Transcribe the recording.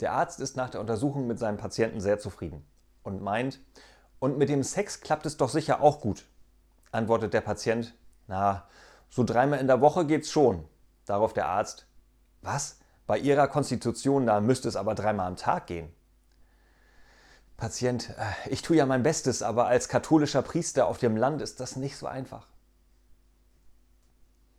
Der Arzt ist nach der Untersuchung mit seinem Patienten sehr zufrieden und meint, und mit dem Sex klappt es doch sicher auch gut. Antwortet der Patient, na, so dreimal in der Woche geht's schon. Darauf der Arzt, was? Bei Ihrer Konstitution, da müsste es aber dreimal am Tag gehen. Patient, äh, ich tue ja mein Bestes, aber als katholischer Priester auf dem Land ist das nicht so einfach.